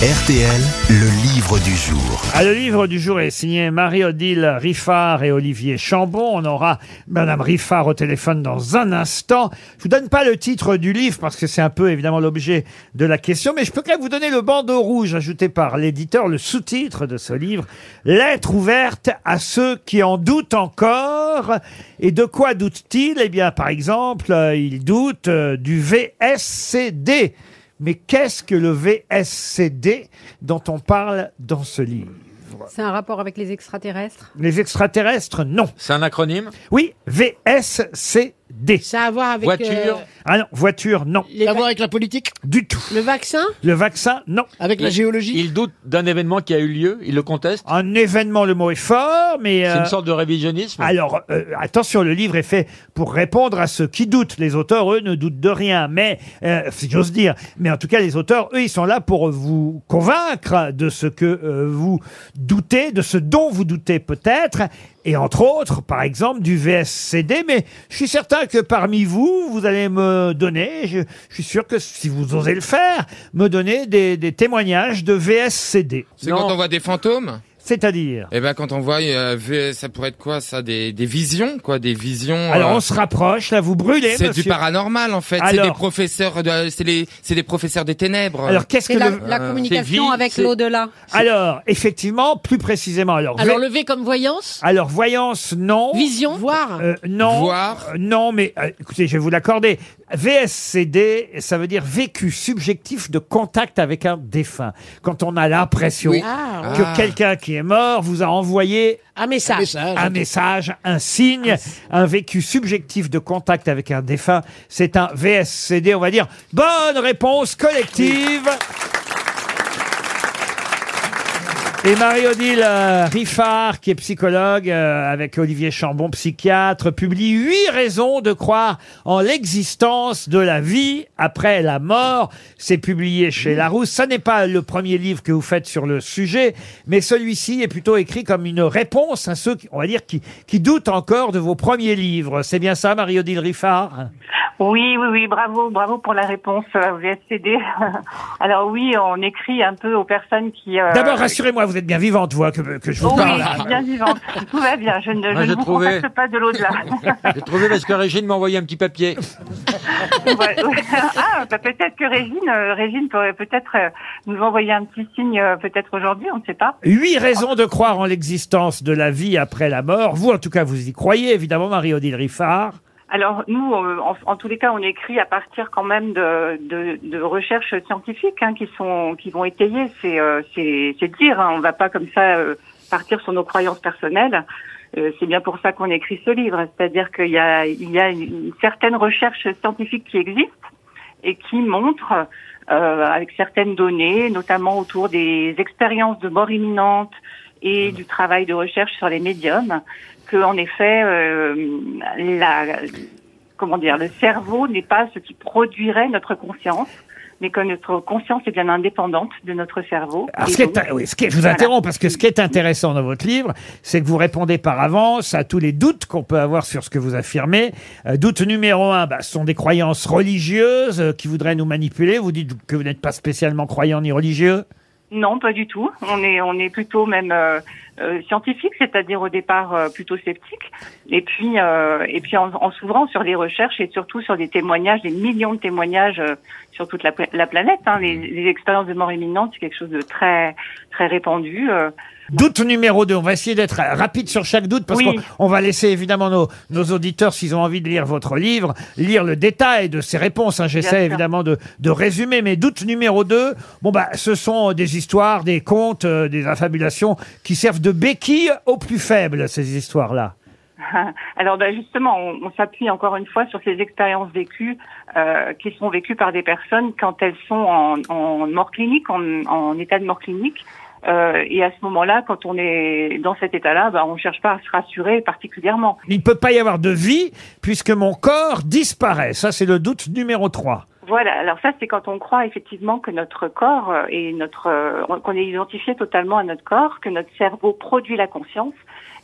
RTL, le livre du jour. Ah, le livre du jour est signé Marie-Odile Riffard et Olivier Chambon. On aura Madame Riffard au téléphone dans un instant. Je vous donne pas le titre du livre parce que c'est un peu évidemment l'objet de la question, mais je peux quand même vous donner le bandeau rouge ajouté par l'éditeur, le sous-titre de ce livre. Lettre ouverte à ceux qui en doutent encore. Et de quoi doutent-ils? Eh bien, par exemple, euh, ils doutent euh, du VSCD. Mais qu'est-ce que le VSCD dont on parle dans ce livre C'est un rapport avec les extraterrestres? Les extraterrestres, non. C'est un acronyme? Oui, VSCD. Ça a à voir avec Voiture. euh, Ah non, voiture, non. les à va- voir avec la politique Du tout. le vaccin Le vaccin, non. Avec la géologie Il doute d'un événement qui a eu lieu, il le conteste Un événement, le mot est fort, mais... C'est euh, une sorte de révisionnisme Alors, euh, attention, le livre est fait pour répondre à ceux qui doutent. Les auteurs, eux, ne doutent de rien, mais, euh, si j'ose dire, mais en tout cas, les auteurs, eux, ils sont là pour vous convaincre de ce que euh, vous doutez, de ce dont vous doutez peut-être, et entre autres, par exemple, du VSCD, mais je suis certain que parmi vous, vous allez me donner, je, je suis sûr que si vous osez le faire, me donner des, des témoignages de VSCD. C'est quand on voit des fantômes? C'est-à-dire Eh ben quand on voit, euh, ça pourrait être quoi ça des, des visions, quoi, des visions. Alors euh, on se rapproche, là vous brûlez, c'est du paranormal en fait. C'est Alors. des professeurs, de, c'est les, c'est des professeurs des ténèbres. Alors qu'est-ce que C'est la, le... la euh, communication vie, avec l'au-delà. Alors, effectivement, plus précisément, alors... Alors vé- le V comme voyance alors, voyance, non. Vision Voir. Euh, non. Voir. Euh, non, mais euh, écoutez, je vais vous l'accorder. VSCD, ça veut dire vécu subjectif de contact avec un défunt. Quand on a l'impression Oui. Ah, que Ah. quelqu'un qui est mort vous a envoyé Un message. Message. un message, un signe, un vécu subjectif de contact avec un défunt. C'est un VSCD, on va dire. Bonne réponse collective. Et Marie-Odile euh, Riffard, qui est psychologue, euh, avec Olivier Chambon, psychiatre, publie huit raisons de croire en l'existence de la vie après la mort. C'est publié chez Larousse. Ça n'est pas le premier livre que vous faites sur le sujet, mais celui-ci est plutôt écrit comme une réponse à ceux, qui, on va dire, qui, qui doutent encore de vos premiers livres. C'est bien ça, Marie-Odile Riffard Oui, oui, oui, bravo, bravo pour la réponse euh, au VSCD. Alors oui, on écrit un peu aux personnes qui... euh, D'abord, rassurez-moi, vous êtes bien vivante, vous, hein, que, que je vous Oui, parle. je suis bien vivante. Tout va bien. Je ne, Moi, je ne vous trouvé. contacte pas de l'au-delà. J'ai trouvé parce que Régine m'a envoyé un petit papier. Ah, bah, peut-être que Régine, euh, Régine pourrait peut-être euh, nous envoyer un petit signe, euh, peut-être aujourd'hui, on ne sait pas. Huit raisons de croire en l'existence de la vie après la mort. Vous, en tout cas, vous y croyez, évidemment, Marie-Odile Riffard. Alors nous, euh, en, en tous les cas, on écrit à partir quand même de, de, de recherches scientifiques hein, qui sont qui vont étayer ces euh, dires. Hein. On va pas comme ça euh, partir sur nos croyances personnelles. Euh, c'est bien pour ça qu'on écrit ce livre, c'est-à-dire qu'il y a il y a une, une certaine recherche scientifique qui existe et qui montre euh, avec certaines données, notamment autour des expériences de mort imminente et du travail de recherche sur les médiums, que en effet, euh, la, comment dire, le cerveau n'est pas ce qui produirait notre conscience, mais que notre conscience est bien indépendante de notre cerveau. Alors, Et ce qui est, donc, oui, ce qui est- je vous Voilà. interromps parce que ce qui est intéressant dans votre livre, c'est que vous répondez par avance à tous les doutes qu'on peut avoir sur ce que vous affirmez. Euh, doute numéro un, bah, ce sont des croyances religieuses euh, qui voudraient nous manipuler. Vous dites que vous n'êtes pas spécialement croyant ni religieux. Non, pas du tout. On est, on est plutôt même euh, euh, scientifique, c'est-à-dire au départ euh, plutôt sceptique. Et puis, euh, et puis en, en s'ouvrant sur des recherches et surtout sur des témoignages, des millions de témoignages euh, sur toute la, la planète. Hein. Les, les expériences de mort imminente, c'est quelque chose de très, très répandu. Doute numéro 2, on va essayer d'être rapide sur chaque doute parce Oui. qu'on on va laisser évidemment nos, nos auditeurs, s'ils ont envie de lire votre livre, lire le détail de ces réponses. hein. J'essaie sûr. évidemment de, de résumer, mais doute numéro 2, bon bah, ce sont des histoires, des contes, euh, des affabulations qui servent de béquille aux plus faibles, ces histoires-là. Alors ben, justement, on, on s'appuie encore une fois sur ces expériences vécues euh, qui sont vécues par des personnes quand elles sont en, en mort clinique, en, en état de mort clinique. Euh, et à ce moment-là, quand on est dans cet état-là, ben, on ne cherche pas à se rassurer particulièrement. Il ne peut pas y avoir de vie puisque mon corps disparaît. Ça, c'est le doute numéro 3. Voilà. Alors ça, c'est quand on croit effectivement que notre corps euh, et notre euh, qu'on est identifié totalement à notre corps, que notre cerveau produit la conscience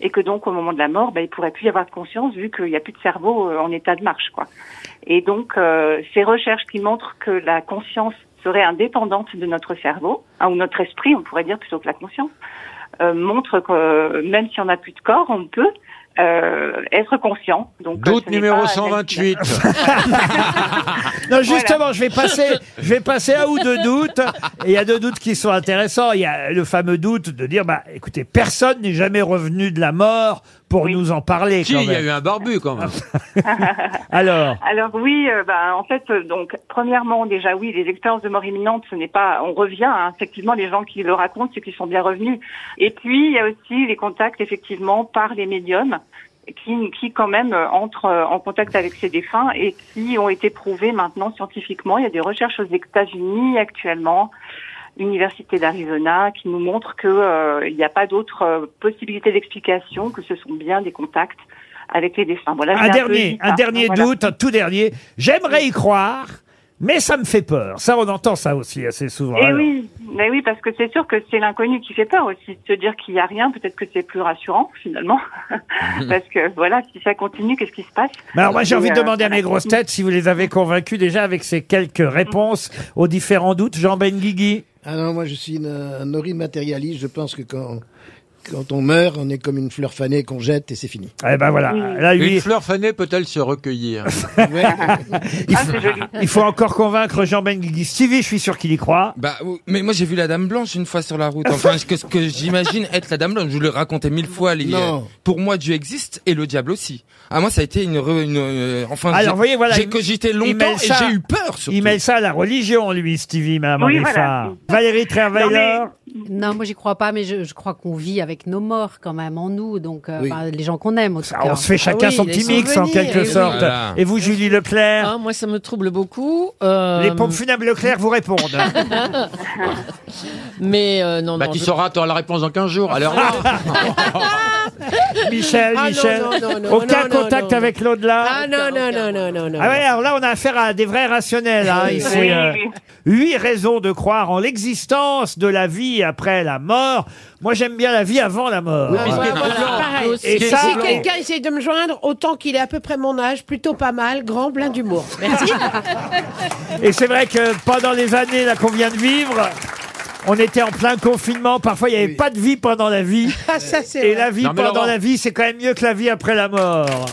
et que donc au moment de la mort, ben, il pourrait plus y avoir de conscience vu qu'il n'y a plus de cerveau euh, en état de marche, quoi. Et donc euh, ces recherches qui montrent que la conscience serait indépendante de notre cerveau, hein, ou notre esprit, on pourrait dire plutôt que la conscience, euh, montre que euh, même si on n'a plus de corps, on peut euh, être conscient. Donc, euh, Doute numéro pas 128. Non, justement, je vais passer, je vais passer un ou deux doutes. Et il y a deux doutes qui sont intéressants. Il y a le fameux doute de dire, bah, écoutez, personne n'est jamais revenu de la mort pour Oui. nous en parler. Si, quand il y a même. eu un barbu quand même. Alors, Alors oui, euh, bah, en fait, euh, donc premièrement déjà oui, les expériences de mort imminente, ce n'est pas, on revient. hein, effectivement, les gens qui le racontent, c'est qu'ils sont bien revenus. Et puis il y a aussi les contacts effectivement par les médiums qui, qui quand même euh, entrent euh, en contact avec ces défunts et qui ont été prouvés maintenant scientifiquement. Il y a des recherches aux États-Unis actuellement. Université d'Arizona qui nous montrent que euh, n'y a pas d'autre euh, possibilité d'explication que ce sont bien des contacts avec les défunts. Voilà, un dernier, un dernier Voilà. doute, un tout dernier. J'aimerais y croire, mais ça me fait peur. Ça, on entend ça aussi assez souvent. Eh Alors, oui, mais oui, parce que c'est sûr que c'est l'inconnu qui fait peur aussi. De se dire qu'il n'y a rien, peut-être que c'est plus rassurant finalement. parce que voilà, si ça continue, qu'est-ce qui se passe? Mais alors moi j'ai envie de euh, demander à mes grosses têtes si vous les avez convaincus déjà avec ces quelques réponses aux différents doutes. Jean Benguigui. Ah non, moi je suis une- un horrible matérialiste. Je pense que quand, quand on meurt, on est comme une fleur fanée qu'on jette et c'est fini. Eh ben voilà, là Une fleur fanée peut-elle se recueillir. Ah, il faut encore convaincre Jean Benguigui. Stevie, je suis sûr qu'il y croit. Bah, ou- mais moi j'ai vu la Dame Blanche une fois sur la route. Enfin, ce que, ce que j'imagine être la Dame Blanche. Je vous l'ai raconté mille fois. Les, Non. euh, Pour moi, Dieu existe et le diable aussi. Ah moi, ça a été une, re- une euh, enfin. Alors, j'ai- vous voyez, voilà, J'ai il- cogité il longtemps mêle et ça- j'ai eu peur. Surtout. Il mêle ça à la religion, lui, Stevie, Madame Oui, Riffard. voilà. Valérie Trierweiler. Non, moi j'y crois pas, mais je, je crois qu'on vit avec nos morts quand même en nous, donc euh, Oui. les gens qu'on aime. En tout Ah, cas. on se fait chacun oui, son petit mix en quelque eh oui. sorte. Voilà. Et vous, Julie Leclerc Ah, moi, ça me trouble beaucoup. euh, Les pompes funèbres Leclerc vous répondent. Mais euh, non, Bah non. tu je- sauras, tu auras la réponse dans 15 jours. Alors Michel, Ah, non, Michel. non, non, non, Aucun non, non, contact non. avec l'au-delà. Ah non, non, non, non, non, non. Ah ouais, alors là, on a affaire à des vrais rationnels. Hein, Oui, ici, oui, euh, oui. Huit raisons de croire en l'existence de la vie après la mort. Moi, j'aime bien la vie avant la mort. Ah, ouais, voilà, pareil. Et si ça- si quelqu'un essaie de me joindre, autant qu'il ait à peu près mon âge, plutôt pas mal, grand, plein d'humour. Merci. Et c'est vrai que pendant les années là qu'on vient de vivre, on était en plein confinement. Parfois, il n'y avait Oui. pas de vie pendant la vie. Ah, ça, c'est Et vrai. la vie Non, mais pendant Laurent- la vie, c'est quand même mieux que la vie après la mort.